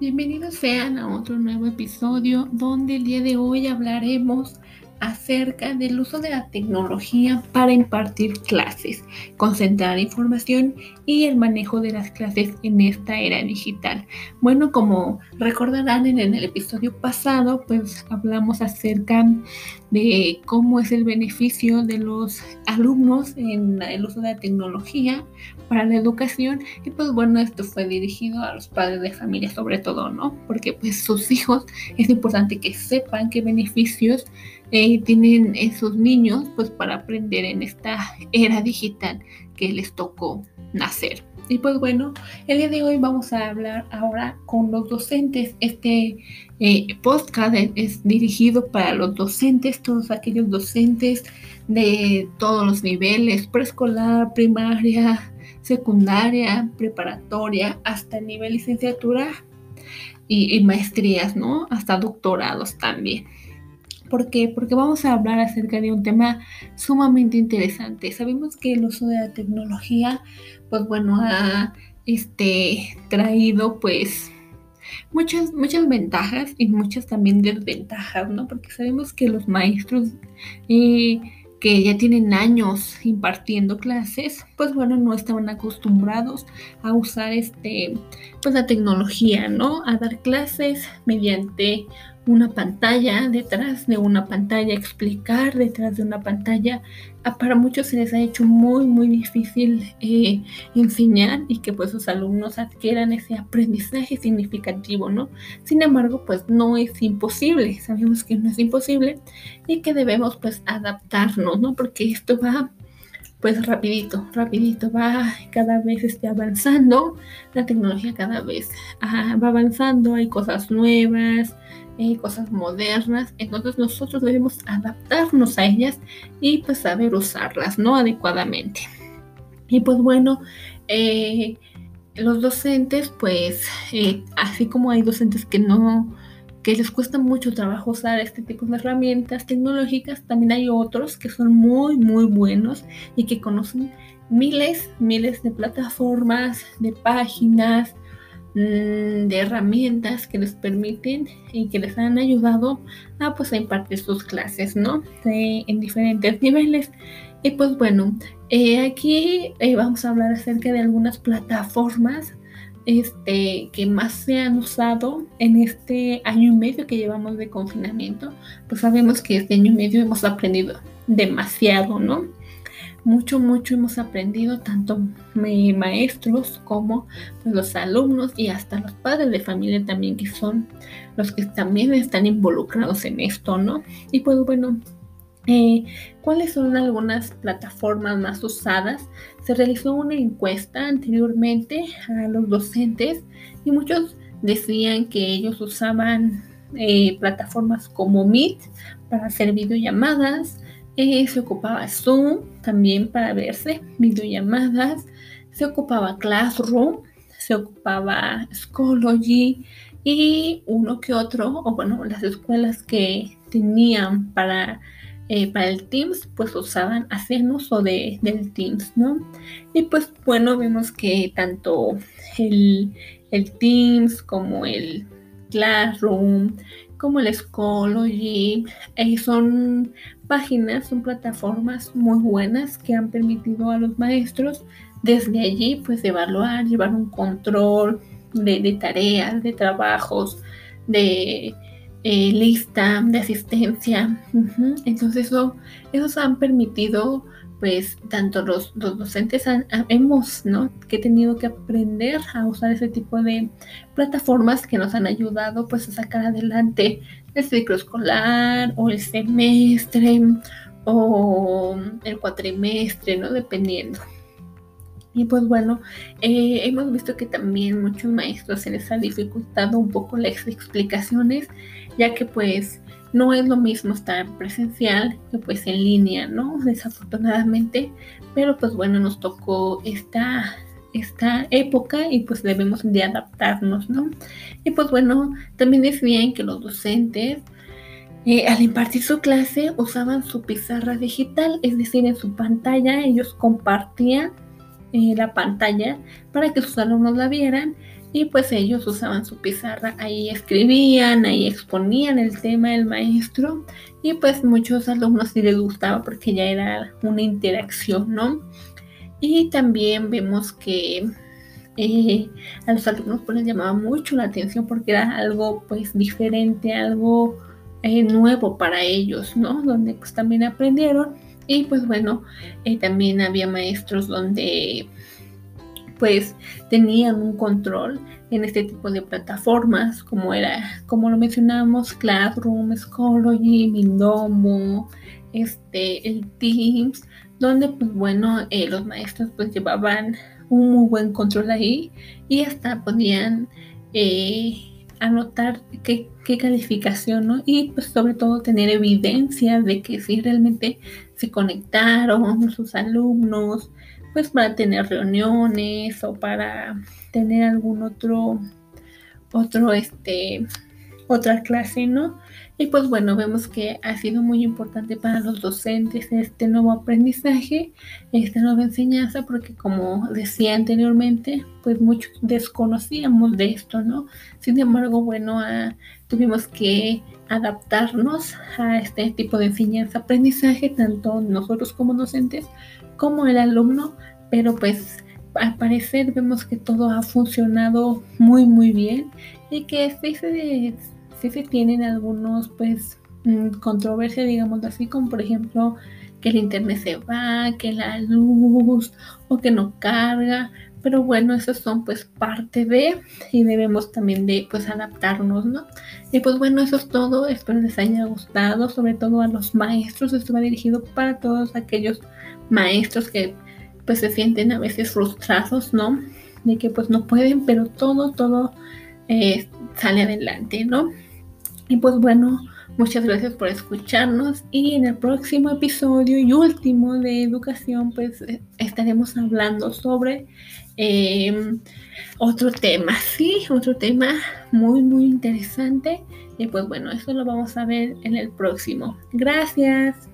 Bienvenidos sean a otro nuevo episodio donde el día de hoy hablaremos acerca del uso de la tecnología para impartir clases, concentrar información y el manejo de las clases en esta era digital. Bueno, como recordarán en el episodio pasado, pues hablamos acerca de cómo es el beneficio de los alumnos en el uso de la tecnología para la educación y pues bueno, esto fue dirigido a los padres de familia sobre todo, ¿no? Porque pues sus hijos es importante que sepan qué beneficios eh, tienen esos niños pues para aprender en esta era digital que les tocó nacer. Y pues bueno, el día de hoy vamos a hablar ahora con los docentes. Este eh, podcast es dirigido para los docentes, todos aquellos docentes de todos los niveles, preescolar, primaria, secundaria, preparatoria, hasta el nivel licenciatura y maestrías, ¿no? Hasta doctorados también. ¿Por qué? Porque vamos a hablar acerca de un tema sumamente interesante. Sabemos que el uso de la tecnología, pues bueno, ha este, traído pues muchas, muchas ventajas y muchas también desventajas, ¿no? Porque sabemos que los maestros eh, que ya tienen años impartiendo clases, pues bueno, no estaban acostumbrados a usar este, pues la tecnología, ¿no? A dar clases mediante una pantalla, detrás de una pantalla, explicar detrás de una pantalla. Ah, para muchos se les ha hecho muy, muy difícil eh, enseñar y que pues sus alumnos adquieran ese aprendizaje significativo, ¿no? Sin embargo, pues no es imposible, sabemos que no es imposible y que debemos pues adaptarnos, ¿no? Porque esto va pues rapidito, rapidito, va cada vez esté avanzando, la tecnología cada vez va avanzando, hay cosas nuevas, cosas modernas, entonces nosotros debemos adaptarnos a ellas y pues saber usarlas, ¿no? Adecuadamente. Y pues bueno, eh, los docentes, pues eh, así como hay docentes que no, que les cuesta mucho trabajo usar este tipo de herramientas tecnológicas, también hay otros que son muy, muy buenos y que conocen miles, miles de plataformas, de páginas, Mm, de herramientas que les permiten y que les han ayudado a pues impartir sus clases, ¿no? en diferentes niveles. Y pues bueno, eh, aquí eh, vamos a hablar acerca de algunas plataformas este, que más se han usado en este año y medio que llevamos de confinamiento. Pues sabemos que este año y medio hemos aprendido demasiado, ¿no? mucho, mucho hemos aprendido, tanto maestros como pues, los alumnos y hasta los padres de familia también, que son los que también están involucrados en esto, ¿no? Y pues bueno, eh, ¿cuáles son algunas plataformas más usadas? Se realizó una encuesta anteriormente a los docentes y muchos decían que ellos usaban eh, plataformas como Meet para hacer videollamadas, eh, se ocupaba Zoom también para verse, videollamadas, se ocupaba Classroom, se ocupaba Schoology y uno que otro, o bueno, las escuelas que tenían para, eh, para el Teams, pues usaban, hacían uso de, del Teams, ¿no? Y pues bueno, vemos que tanto el, el Teams como el Classroom, como el Schoology, eh, son páginas, son plataformas muy buenas que han permitido a los maestros desde allí pues evaluar, llevar un control de, tareas, de trabajos, de eh, lista, de asistencia. Entonces eso, esos han permitido pues tanto los, docentes hemos, ¿no? Que he tenido que aprender a usar ese tipo de plataformas que nos han ayudado pues a sacar adelante el ciclo escolar o el semestre o el cuatrimestre, ¿no? Dependiendo. Y pues bueno, eh, hemos visto que también muchos maestros se les ha dificultado un poco las explicaciones, ya que pues no es lo mismo estar presencial que pues en línea, ¿no? Desafortunadamente, pero pues bueno, nos tocó esta, esta época y pues debemos de adaptarnos, ¿no? Y pues bueno, también decían que los docentes eh, al impartir su clase usaban su pizarra digital, es decir, en su pantalla ellos compartían eh, la pantalla para que sus alumnos la vieran y pues ellos usaban su pizarra, ahí escribían, ahí exponían el tema del maestro y pues muchos alumnos sí les gustaba porque ya era una interacción, ¿no? Y también vemos que eh, a los alumnos pues les llamaba mucho la atención porque era algo pues diferente, algo eh, nuevo para ellos, ¿no? Donde pues también aprendieron y pues bueno, eh, también había maestros donde pues tenían un control en este tipo de plataformas, como era, como lo mencionamos, Classroom, Schoology, Mindomo, este, el Teams, donde pues bueno, eh, los maestros pues llevaban un muy buen control ahí y hasta podían eh, anotar qué, qué, calificación, ¿no? Y pues sobre todo tener evidencia de que si realmente se conectaron sus alumnos, pues para tener reuniones o para tener algún otro, otro, este, otra clase, ¿no? Y pues bueno, vemos que ha sido muy importante para los docentes este nuevo aprendizaje, esta nueva enseñanza, porque como decía anteriormente, pues muchos desconocíamos de esto, ¿no? Sin embargo, bueno, ah, tuvimos que adaptarnos a este tipo de enseñanza-aprendizaje, tanto nosotros como docentes, como el alumno, pero pues al parecer vemos que todo ha funcionado muy muy bien y que sí se, se tienen algunos pues mm, controversia digamos así como por ejemplo que el internet se va, que la luz o que no carga, pero bueno, esos son pues parte de y debemos también de pues adaptarnos, ¿no? Y pues bueno, eso es todo, espero les haya gustado, sobre todo a los maestros, esto va dirigido para todos aquellos maestros que pues se sienten a veces frustrados, ¿no? De que pues no pueden, pero todo, todo eh, sale adelante, ¿no? Y pues bueno, muchas gracias por escucharnos y en el próximo episodio y último de educación pues eh, estaremos hablando sobre em, otro tema, sí, otro tema muy muy interesante y pues bueno, eso lo vamos a ver en el próximo. Gracias.